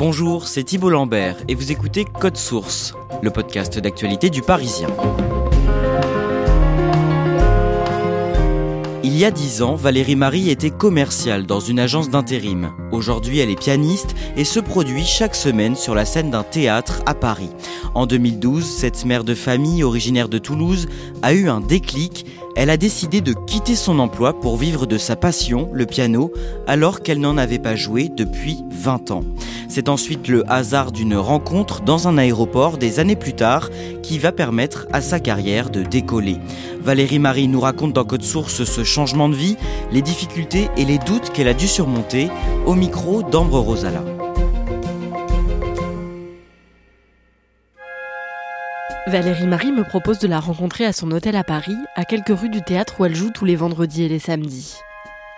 Bonjour, c'est Thibault Lambert et vous écoutez Code Source, le podcast d'actualité du Parisien. Il y a dix ans, Valérie Marie était commerciale dans une agence d'intérim. Aujourd'hui, elle est pianiste et se produit chaque semaine sur la scène d'un théâtre à Paris. En 2012, cette mère de famille originaire de Toulouse a eu un déclic. Elle a décidé de quitter son emploi pour vivre de sa passion, le piano, alors qu'elle n'en avait pas joué depuis 20 ans. C'est ensuite le hasard d'une rencontre dans un aéroport des années plus tard qui va permettre à sa carrière de décoller. Valérie Marie nous raconte dans Code Source ce changement de vie, les difficultés et les doutes qu'elle a dû surmonter au micro d'Ambre Rosala. Valérie Marie me propose de la rencontrer à son hôtel à Paris, à quelques rues du théâtre où elle joue tous les vendredis et les samedis.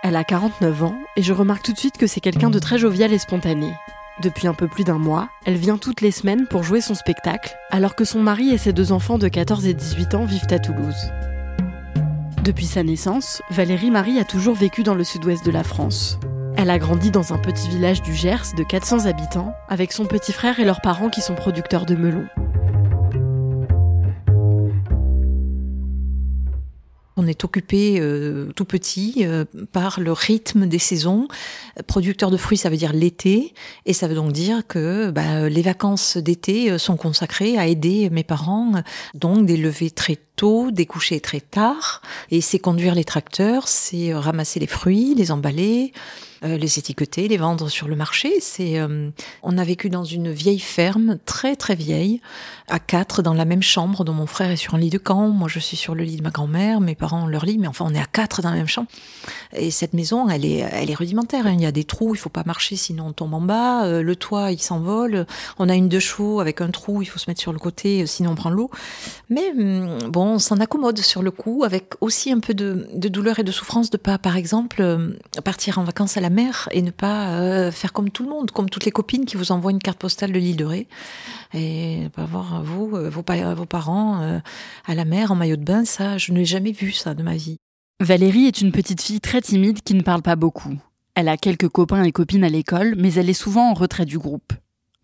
Elle a 49 ans et je remarque tout de suite que c'est quelqu'un de très jovial et spontané. Depuis un peu plus d'un mois, elle vient toutes les semaines pour jouer son spectacle, alors que son mari et ses deux enfants de 14 et 18 ans vivent à Toulouse. Depuis sa naissance, Valérie Marie a toujours vécu dans le sud-ouest de la France. Elle a grandi dans un petit village du Gers de 400 habitants, avec son petit frère et leurs parents qui sont producteurs de melons. On est occupé euh, tout petit euh, par le rythme des saisons. Producteur de fruits, ça veut dire l'été, et ça veut donc dire que bah, les vacances d'été euh, sont consacrées à aider mes parents, donc des levées très tôt, des couchers très tard, et c'est conduire les tracteurs, c'est ramasser les fruits, les emballer, euh, les étiqueter, les vendre sur le marché. C'est, euh, on a vécu dans une vieille ferme, très très vieille, à quatre dans la même chambre, dont mon frère est sur un lit de camp, moi je suis sur le lit de ma grand-mère, mes parents ont leur lit, mais enfin on est à quatre dans la même chambre. Et cette maison, elle est, elle est rudimentaire. hein. Il y a des trous, il faut pas marcher sinon on tombe en bas. Euh, le toit, il s'envole. On a une deux chevaux avec un trou, il faut se mettre sur le côté, euh, sinon on prend l'eau. Mais hum, bon, on s'en accommode sur le coup, avec aussi un peu de, douleur et de souffrance de pas, par exemple, euh, partir en vacances à la mer et ne pas euh, faire comme tout le monde, comme toutes les copines qui vous envoient une carte postale de l'île de Ré et pas voir vous, euh, vos, pa- vos parents à la mer en maillot de bain. Ça, je n'ai jamais vu ça de ma vie. Valérie est une petite fille très timide qui ne parle pas beaucoup. Elle a quelques copains et copines à l'école, mais elle est souvent en retrait du groupe.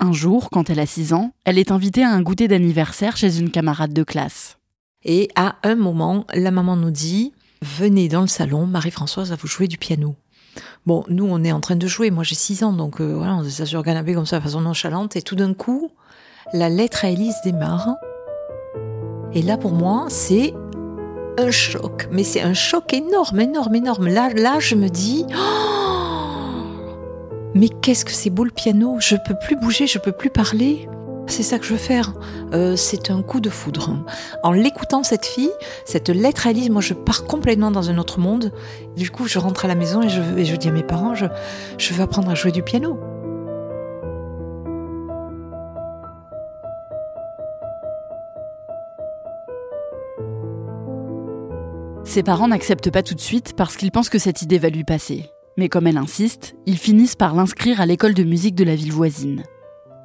Un jour, quand elle a 6 ans, elle est invitée à un goûter d'anniversaire chez une camarade de classe. Et à un moment, la maman nous dit Venez dans le salon, Marie-Françoise va vous jouer du piano. Bon, nous, on est en train de jouer. Moi, j'ai 6 ans, donc euh, voilà, on s'est sur canapé comme ça, de façon nonchalante. Et tout d'un coup, la lettre à Élise démarre. Et là, pour moi, c'est un choc. Mais c'est un choc énorme, énorme, énorme. Là, là je me dis Oh Mais qu'est-ce que c'est beau le piano Je peux plus bouger, je peux plus parler. C'est ça que je veux faire. Euh, c'est un coup de foudre. En l'écoutant, cette fille, cette lettre à moi, je pars complètement dans un autre monde. Du coup, je rentre à la maison et je, dis à mes parents, je veux apprendre à jouer du piano. Ses parents n'acceptent pas tout de suite parce qu'ils pensent que cette idée va lui passer. Mais comme elle insiste, ils finissent par l'inscrire à l'école de musique de la ville voisine.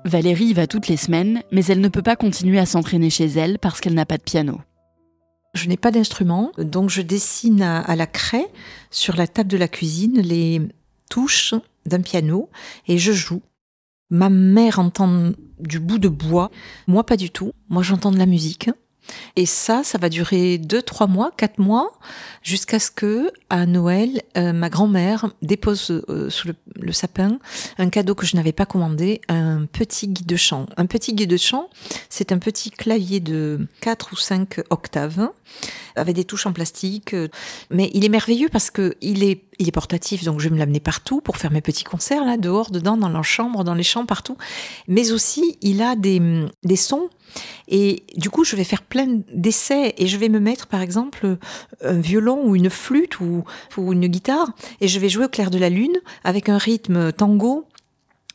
Valérie y va toutes les semaines, mais elle ne peut pas continuer à s'entraîner chez elle parce qu'elle n'a pas de piano. Je n'ai pas d'instrument, donc je dessine à, à la craie sur la table de la cuisine les touches d'un piano et je joue. Ma mère entend du bout de bois, moi pas du tout. Moi j'entends de la musique. Et ça, ça va durer deux, trois mois, quatre mois, jusqu'à ce que, à Noël, euh, ma grand-mère dépose euh, sous le, sapin un cadeau que je n'avais pas commandé, un petit guide de chant. Un petit guide de chant, c'est un petit clavier de quatre ou cinq octaves, avec des touches en plastique. euh, Mais il est merveilleux parce que il est, il est portatif, donc je vais me l'amener partout pour faire mes petits concerts, là, dehors, dedans, dans la chambre, dans les champs, partout. Mais aussi, il a des, des sons Et du coup, je vais faire plein d'essais et je vais me mettre, par exemple, un violon ou une flûte ou, une guitare et je vais jouer au clair de la lune avec un rythme tango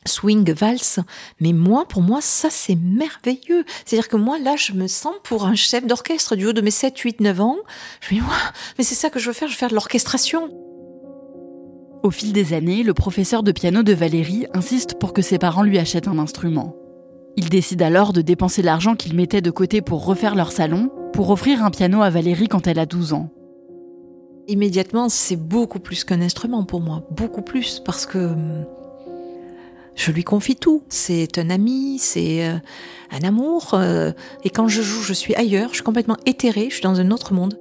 swing, valse. Mais moi, pour moi, ça, c'est merveilleux. C'est-à-dire que moi, là, je me sens pour un chef d'orchestre du haut de mes 7, 8, 9 ans. Je me dis, mais c'est ça que je veux faire, je veux faire de l'orchestration. Au fil des années, le professeur de piano de Valérie insiste pour que ses parents lui achètent un instrument. Il décide alors de dépenser l'argent qu'il mettait de côté pour refaire leur salon, pour offrir un piano à Valérie quand elle a 12 ans. Immédiatement, c'est beaucoup plus qu'un instrument pour moi, beaucoup plus, parce que hum, je lui confie tout. C'est un ami, c'est euh, un amour, euh, et quand je joue, je suis ailleurs, je suis complètement éthérée, je suis dans un autre monde.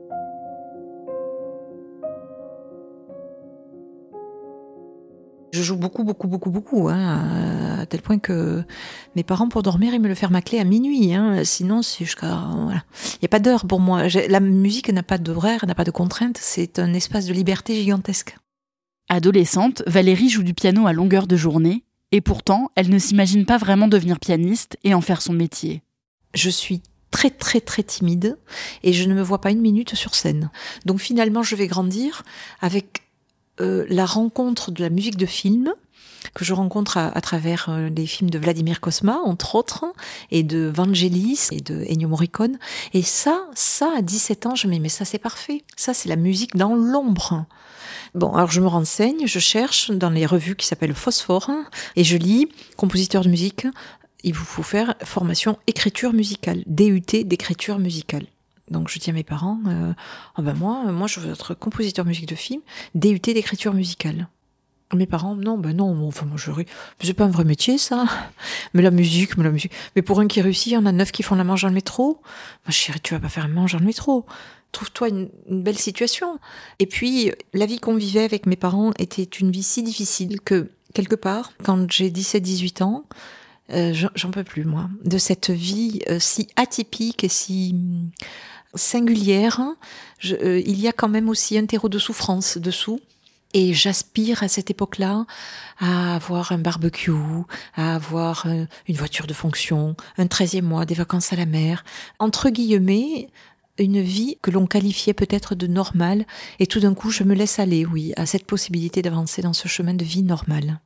Je joue beaucoup, beaucoup, beaucoup, beaucoup, hein, tel point que mes parents, pour dormir, ils me le ferment ma clé à minuit. Hein, sinon, c'est jusqu'à... Voilà. Il n'y a pas d'heure pour moi. La musique n'a pas d'horaire, n'a pas de contrainte. C'est un espace de liberté gigantesque. Adolescente, Valérie joue du piano à longueur de journée, et pourtant, elle ne s'imagine pas vraiment devenir pianiste et en faire son métier. Je suis très très très timide et je ne me vois pas une minute sur scène. Donc finalement, je vais grandir avec euh, la rencontre de la musique de film que je rencontre à, travers euh, les films de Vladimir Kosma, entre autres, et de Vangelis et de Ennio Morricone. Et ça, ça, à 17 ans, je me dis, mais ça, c'est parfait. Ça, c'est la musique dans l'ombre. Bon, alors je me renseigne, je cherche dans les revues qui s'appellent Phosphore, et je lis compositeur de musique, il vous faut faire formation écriture musicale, DUT d'écriture musicale. Donc je dis à mes parents, euh, oh ben moi, moi je veux être compositeur musique de film, DUT d'écriture musicale. Mes parents, non, ben non, enfin moi je. C'est pas un vrai métier ça. Mais la musique, mais la musique. Mais pour un qui réussit, il y en a neuf qui font la manche dans le métro. Ma chérie, tu vas pas faire la manche dans le métro. Trouve-toi une, belle situation. Et puis, la vie qu'on vivait avec mes parents était une vie si difficile que, quelque part, quand j'ai 17-18 ans, euh, j'en peux plus, moi, de cette vie euh, si atypique et si singulière, euh, il y a quand même aussi un terreau de souffrance dessous. Et j'aspire à cette époque-là à avoir un barbecue, à avoir euh, une voiture de fonction, un treizième mois, des vacances à la mer. Entre guillemets, une vie que l'on qualifiait peut-être de normale. Et tout d'un coup, je me laisse aller, oui, à cette possibilité d'avancer dans ce chemin de vie normale.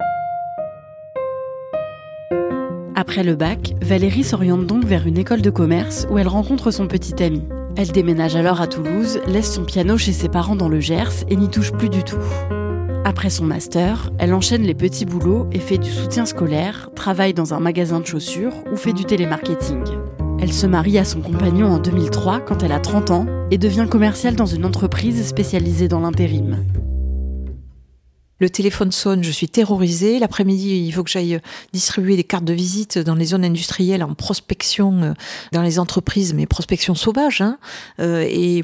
Après le bac, Valérie s'oriente donc vers une école de commerce où elle rencontre son petit ami. Elle déménage alors à Toulouse, laisse son piano chez ses parents dans le Gers et n'y touche plus du tout. Après son master, elle enchaîne les petits boulots et fait du soutien scolaire, travaille dans un magasin de chaussures ou fait du télémarketing. Elle se marie à son compagnon en 2003 quand elle a 30 ans et devient commerciale dans une entreprise spécialisée dans l'intérim. Le téléphone sonne, je suis terrorisée. L'après-midi, il faut que j'aille distribuer des cartes de visite dans les zones industrielles en prospection euh, dans les entreprises, mais prospection sauvage. Hein. Euh, et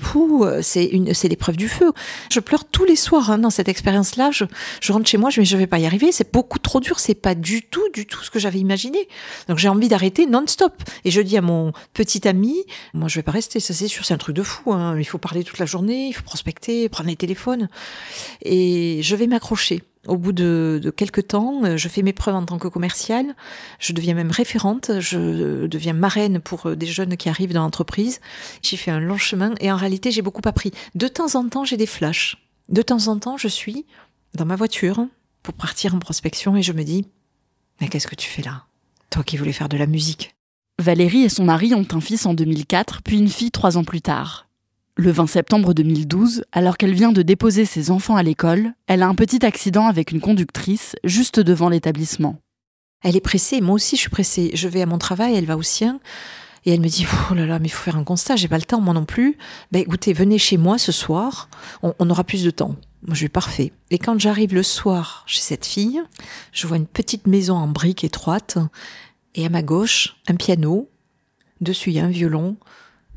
c'est c'est l'épreuve du feu. Je pleure tous les soirs hein, dans cette expérience-là. Je, je rentre chez moi, je me dis, je vais pas y arriver. C'est beaucoup trop dur. C'est pas du tout, du tout ce que j'avais imaginé. Donc j'ai envie d'arrêter non-stop. Et je dis à mon petit ami, moi je vais pas rester. Ça c'est sûr, c'est un truc de fou. Hein. Il faut parler toute la journée, il faut prospecter, prendre les téléphones. Et je vais m'accrocher au bout de, quelques temps, je fais mes preuves en tant que commerciale. Je deviens même référente. Je deviens marraine pour euh, des jeunes qui arrivent dans l'entreprise. J'ai fait un long chemin et en réalité, j'ai beaucoup appris. De temps en temps, j'ai des flashs. De temps en temps, je suis dans ma voiture pour partir en prospection et je me dis, mais qu'est-ce que tu fais là? Toi qui voulais faire de la musique. Valérie et son mari ont un fils en 2004, puis une fille trois ans plus tard. Le 20 septembre 2012, alors qu'elle vient de déposer ses enfants à l'école, elle a un petit accident avec une conductrice juste devant l'établissement. Elle est pressée, moi aussi je suis pressée. Je vais à mon travail, elle va au sien. Et elle me dit, oh là là, mais il faut faire un constat, j'ai pas le temps, moi non plus. Ben écoutez, venez chez moi ce soir, on, aura plus de temps. Moi, je vais parfait. Et quand j'arrive le soir chez cette fille, je vois une petite maison en briques étroite, et à ma gauche, un piano, dessus il y a un violon,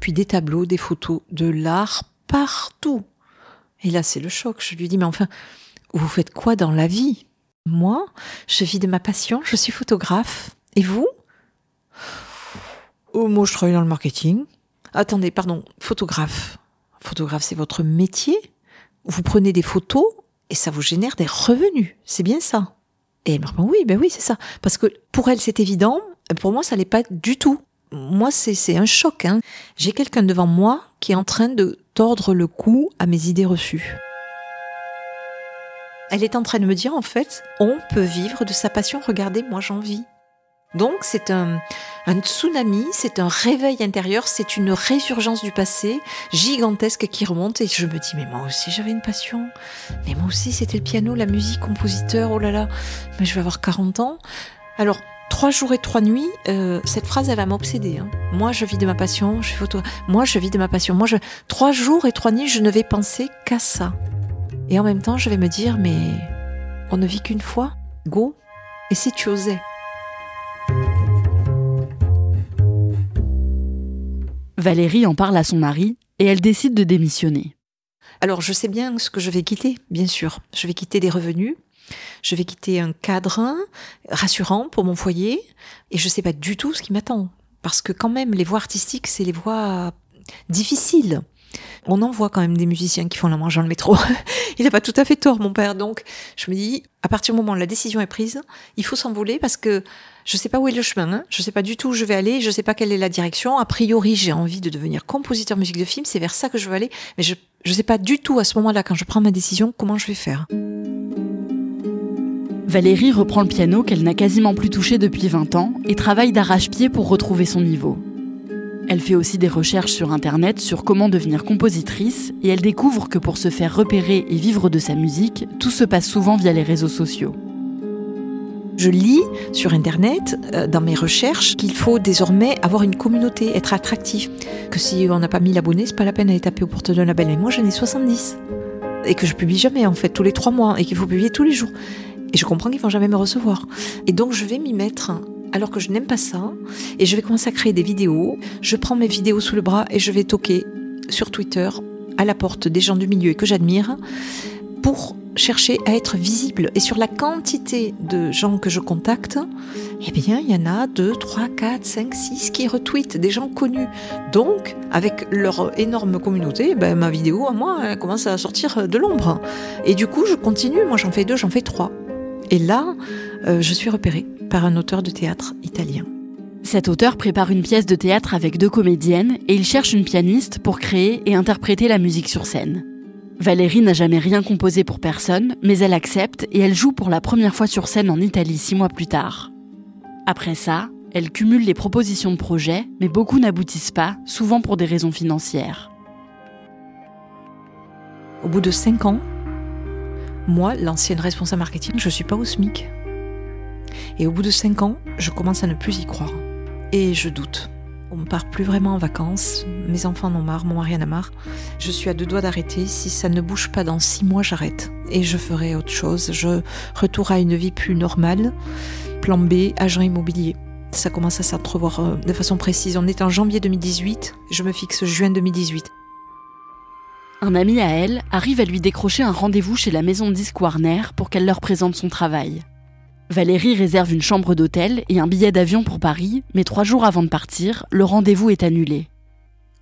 puis des tableaux, des photos, de l'art partout. Et là, c'est le choc. Je lui dis, mais enfin, vous faites quoi dans la vie? Moi, je vis de ma passion, je suis photographe. Et vous? Oh, moi, je travaille dans le marketing. Attendez, pardon, photographe. Photographe, c'est votre métier Vous prenez des photos et ça vous génère des revenus. C'est bien ça Et elle me répond, oui, ben oui, c'est ça. Parce que pour elle, c'est évident. Pour moi, ça n'est pas du tout. Moi, c'est un choc. Hein. J'ai quelqu'un devant moi qui est en train de tordre le cou à mes idées reçues. Elle est en train de me dire, en fait, on peut vivre de sa passion. Regardez, moi, j'en vis. Donc c'est un, un, tsunami, c'est un réveil intérieur, c'est une résurgence du passé gigantesque qui remonte et je me dis mais moi aussi j'avais une passion, mais moi aussi c'était le piano, la musique, compositeur, oh là là, mais je vais avoir 40 ans. Alors trois jours et trois nuits, euh, cette phrase elle va m'obséder. Hein. Moi je vis de ma passion, je suis photo, moi je vis de ma passion, moi je trois jours et trois nuits je ne vais penser qu'à ça. Et en même temps je vais me dire mais on ne vit qu'une fois, go. Et si tu osais? Valérie en parle à son mari et elle décide de démissionner. Alors je sais bien ce que je vais quitter, bien sûr. Je vais quitter des revenus, je vais quitter un cadre rassurant pour mon foyer et je ne sais pas du tout ce qui m'attend. Parce que quand même, les voies artistiques, c'est les voies difficiles. On en voit quand même des musiciens qui font la manche dans le métro. il n'a pas tout à fait tort, mon père. Donc, je me dis, à partir du moment où la décision est prise, il faut s'envoler parce que je ne sais pas où est le chemin. Hein. Je ne sais pas du tout où je vais aller. Je ne sais pas quelle est la direction. A priori, j'ai envie de devenir compositeur musique de film. C'est vers ça que je veux aller. Mais je ne sais pas du tout à ce moment-là, quand je prends ma décision, comment je vais faire. Valérie reprend le piano qu'elle n'a quasiment plus touché depuis 20 ans et travaille d'arrache-pied pour retrouver son niveau. Elle fait aussi des recherches sur Internet sur comment devenir compositrice et elle découvre que pour se faire repérer et vivre de sa musique, tout se passe souvent via les réseaux sociaux. Je lis sur Internet, euh, dans mes recherches, qu'il faut désormais avoir une communauté, être attractif. Que si on n'a pas 1000 abonnés, c'est pas la peine d'aller taper aux portes d'un label. Et moi, j'en ai 70. Et que je publie jamais, en fait, tous les trois mois, et qu'il faut publier tous les jours. Et je comprends qu'ils vont jamais me recevoir. Et donc, je vais m'y mettre alors que je n'aime pas ça, et je vais commencer à créer des vidéos. Je prends mes vidéos sous le bras et je vais toquer sur Twitter à la porte des gens du milieu que j'admire pour chercher à être visible. Et sur la quantité de gens que je contacte, eh bien, il y en a 2, 3, 4, 5, 6 qui retweetent, des gens connus. Donc, avec leur énorme communauté, ben, ma vidéo, à moi, elle commence à sortir de l'ombre. Et du coup, je continue. Moi, j'en fais deux, j'en fais trois. Et là, euh, je suis repérée par un auteur de théâtre italien. Cet auteur prépare une pièce de théâtre avec deux comédiennes et il cherche une pianiste pour créer et interpréter la musique sur scène. Valérie n'a jamais rien composé pour personne, mais elle accepte et elle joue pour la première fois sur scène en Italie six mois plus tard. Après ça, elle cumule les propositions de projets, mais beaucoup n'aboutissent pas, souvent pour des raisons financières. Au bout de cinq ans, moi, l'ancienne responsable marketing, je suis pas au SMIC. Et au bout de cinq ans, je commence à ne plus y croire. Et je doute. On ne part plus vraiment en vacances, mes enfants en ont marre, mon mari en a marre. Je suis à deux doigts d'arrêter. Si ça ne bouge pas dans six mois, j'arrête. Et je ferai autre chose. Je retourne à une vie plus normale. Plan B, agent immobilier. Ça commence à s'entrevoir euh, de façon précise. On est en janvier 2018. Je me fixe juin 2018. Un ami à elle arrive à lui décrocher un rendez-vous chez la maison de Warner pour qu'elle leur présente son travail. Valérie réserve une chambre d'hôtel et un billet d'avion pour Paris, mais trois jours avant de partir, le rendez-vous est annulé.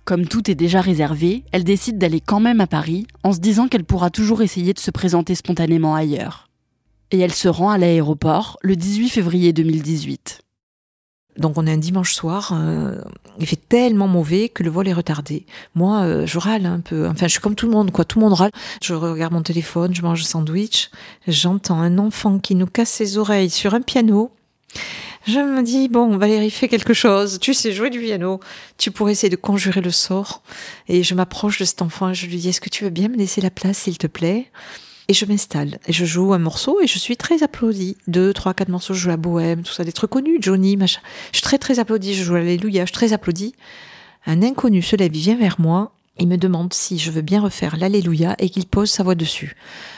Comme tout est déjà réservé, elle décide d'aller quand même à Paris en se disant qu'elle pourra toujours essayer de se présenter spontanément ailleurs. Et elle se rend à l'aéroport le 18 février 2018. Donc on est un dimanche soir, euh, il fait tellement mauvais que le vol est retardé. Moi, euh, je râle un peu. Enfin, je suis comme tout le monde, quoi. Tout le monde râle. Je regarde mon téléphone, je mange un sandwich, j'entends un enfant qui nous casse ses oreilles sur un piano. Je me dis, bon, Valérie, fais quelque chose. Tu sais jouer du piano. Tu pourrais essayer de conjurer le sort. Et je m'approche de cet enfant et je lui dis, est-ce que tu veux bien me laisser la place, s'il te plaît? Et je m'installe et je joue un morceau et je suis très applaudie. Deux, trois, quatre morceaux, je joue la bohème, tout ça, des trucs connus, Johnny, machin. Je suis très très applaudie, je joue Alléluia, je suis très applaudie. Un inconnu se lève, il vient vers moi, il me demande si je veux bien refaire l'Alléluia et qu'il pose sa voix dessus.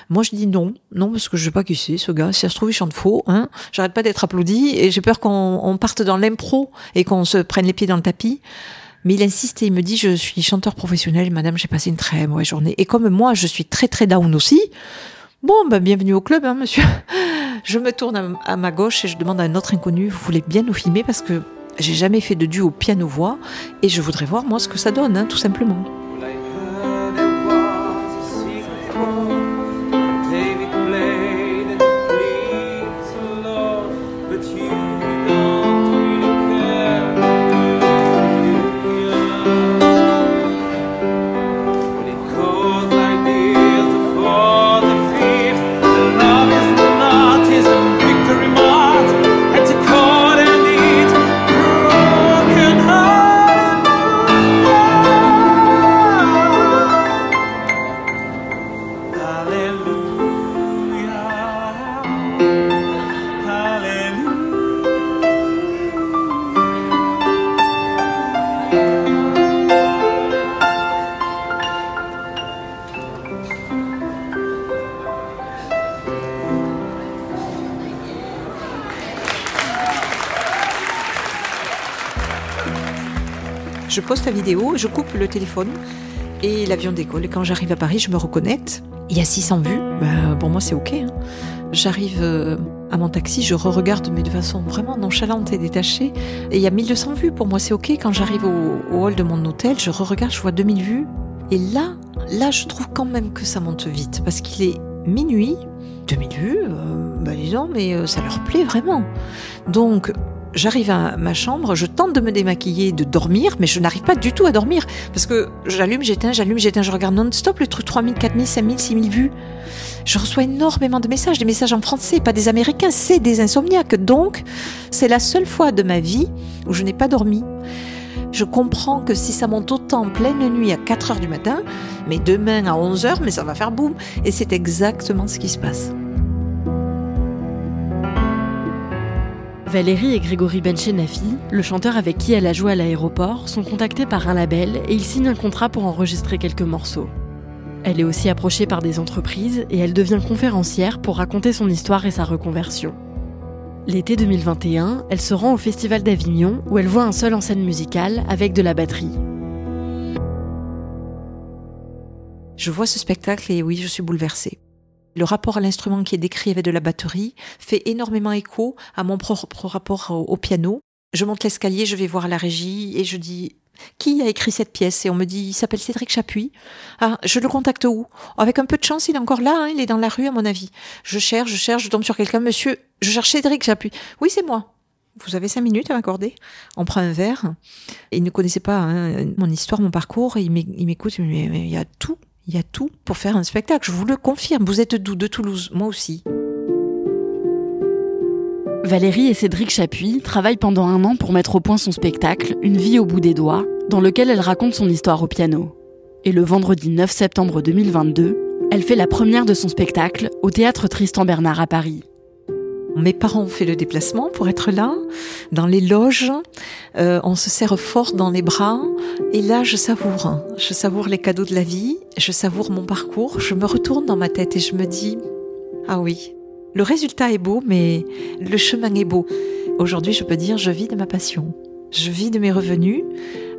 Moi, je dis non, non, parce que je sais pas qui c'est, ce gars. Si ça se trouve, il chante faux, hein. J'arrête pas d'être applaudi et j'ai peur qu'on parte dans l'impro et qu'on se prenne les pieds dans le tapis. Mais il insiste et il me dit, je suis chanteur professionnel, madame, j'ai passé une très mauvaise journée. Et comme moi, je suis très très down aussi, bon, ben, bienvenue au club, hein, monsieur. Je me tourne à, ma gauche et je demande à un autre inconnu, vous voulez bien nous filmer parce que j'ai jamais fait de duo piano-voix et je voudrais voir moi ce que ça donne, hein, tout simplement. Je poste la vidéo, je coupe le téléphone et l'avion décolle. Et quand j'arrive à Paris, je me reconnecte. Il y a 600 vues. Ben, pour moi, c'est OK. Hein. J'arrive euh, à mon taxi, je re-regarde, mais de façon vraiment nonchalante et détachée. Et il y a 1200 vues. Pour moi, c'est OK. Quand j'arrive au, hall de mon hôtel, je re-regarde, je vois 2000 vues. Et là, là, je trouve quand même que ça monte vite. Parce qu'il est minuit. 2000 vues, euh, ben disons, mais euh, ça leur plaît vraiment. Donc, J'arrive à ma chambre, je tente de me démaquiller, de dormir, mais je n'arrive pas du tout à dormir. Parce que j'allume, j'éteins, j'allume, j'éteins, je regarde non-stop le truc 3000, 4000, 5000, 6000 vues. Je reçois énormément de messages, des messages en français, pas des américains, c'est des insomniaques. Donc, c'est la seule fois de ma vie où je n'ai pas dormi. Je comprends que si ça monte autant en pleine nuit à 4 heures du matin, mais demain à 11 heures, mais ça va faire boum. Et c'est exactement ce qui se passe. Valérie et Grégory Benchenafi, le chanteur avec qui elle a joué à l'aéroport, sont contactés par un label et ils signent un contrat pour enregistrer quelques morceaux. Elle est aussi approchée par des entreprises et elle devient conférencière pour raconter son histoire et sa reconversion. L'été 2021, elle se rend au Festival d'Avignon où elle voit un seul en scène musicale avec de la batterie. Je vois ce spectacle et oui, je suis bouleversée. Le rapport à l'instrument qui est décrit avec de la batterie fait énormément écho à mon propre rapport au, piano. Je monte l'escalier, je vais voir la régie et je dis qui a écrit cette pièce? Et on me dit, il s'appelle Cédric Chapuis. Ah, je le contacte où? Avec un peu de chance, il est encore là, hein, il est dans la rue à mon avis. Je cherche, je cherche, je tombe sur quelqu'un. Monsieur, je cherche Cédric Chapuis. Oui, c'est moi. Vous avez cinq minutes à m'accorder On prend un verre. Il ne connaissait pas hein, mon histoire, mon parcours. Il m'écoute, il y a tout il y a tout pour faire un spectacle, je vous le confirme. Vous êtes d'où De Toulouse, moi aussi. Valérie et Cédric Chapuis travaillent pendant un an pour mettre au point son spectacle, Une vie au bout des doigts, dans lequel elle raconte son histoire au piano. Et le vendredi 9 septembre 2022, elle fait la première de son spectacle au théâtre Tristan Bernard à Paris. Mes parents ont fait le déplacement pour être là, dans les loges. Euh, on se serre fort dans les bras. Et là, je savoure. Je savoure les cadeaux de la vie. Je savoure mon parcours. Je me retourne dans ma tête et je me dis, ah oui, le résultat est beau, mais le chemin est beau. Aujourd'hui, je peux dire, je vis de ma passion. Je vis de mes revenus.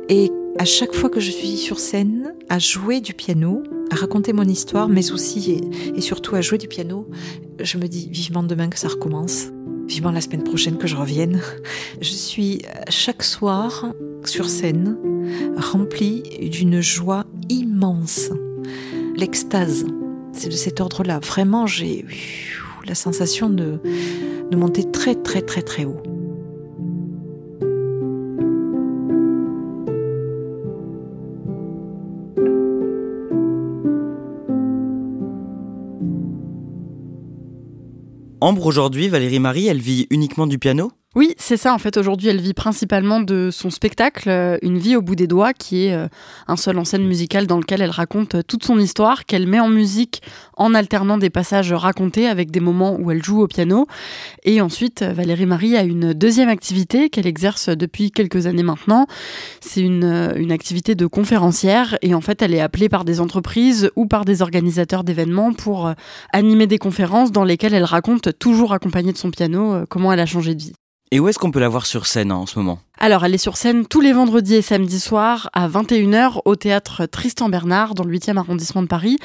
Et à chaque fois que je suis sur scène, à jouer du piano, à raconter mon histoire, mais aussi et, surtout à jouer du piano, je me dis vivement demain que ça recommence, vivement la semaine prochaine que je revienne. Je suis chaque soir sur scène remplie d'une joie immense, l'extase. C'est de cet ordre-là. Vraiment, j'ai la sensation de, monter très très très très haut. Ambre, aujourd'hui, Valérie Marie, elle vit uniquement du piano? Oui, c'est ça. En fait, aujourd'hui, elle vit principalement de son spectacle, euh, Une vie au bout des doigts, qui est euh, un seul en scène musicale dans lequel elle raconte euh, toute son histoire, qu'elle met en musique en alternant des passages racontés avec des moments où elle joue au piano. Et ensuite, Valérie Marie a une deuxième activité qu'elle exerce depuis quelques années maintenant. C'est une, une activité de conférencière. Et en fait, elle est appelée par des entreprises ou par des organisateurs d'événements pour animer des conférences dans lesquelles elle raconte, toujours accompagnée de son piano, comment elle a changé de vie. Et où est-ce qu'on peut la voir sur scène hein, en ce moment? Alors, elle est sur scène tous les vendredis et samedis soirs à 21h au théâtre Tristan Bernard dans le 8e arrondissement de Paris.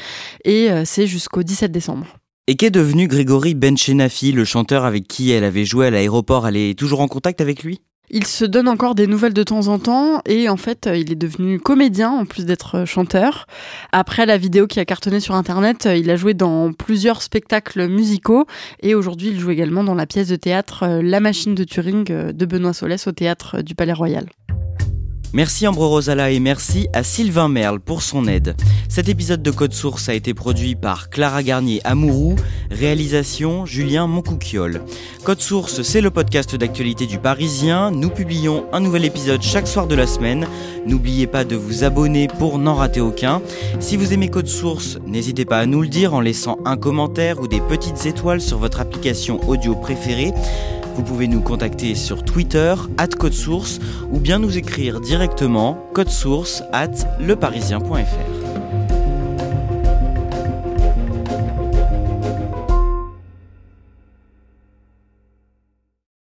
Et euh, c'est jusqu'au 17 décembre. Et qu'est devenu Grégory Benchenafi, le chanteur avec qui elle avait joué à l'aéroport? Elle est toujours en contact avec lui? Il se donne encore des nouvelles de temps en temps et en fait, euh, il est devenu comédien en plus d'être euh, chanteur. Après la vidéo qui a cartonné sur internet, euh, il a joué dans plusieurs spectacles musicaux et aujourd'hui, il joue également dans la pièce de théâtre La machine de Turing de Benoît Solès au théâtre du Palais Royal. Merci Ambre Rosala et merci à Sylvain Merle pour son aide. Cet épisode de Code Source a été produit par Clara Garnier Amourou, réalisation Julien Moncouquiole. Code Source, c'est le podcast d'actualité du Parisien. Nous publions un nouvel épisode chaque soir de la semaine. N'oubliez pas de vous abonner pour n'en rater aucun. Si vous aimez Code Source, n'hésitez pas à nous le dire en laissant un commentaire ou des petites étoiles sur votre application audio préférée. Vous pouvez nous contacter sur Twitter, at Code Source, ou bien nous écrire directement code source at leparisien.fr.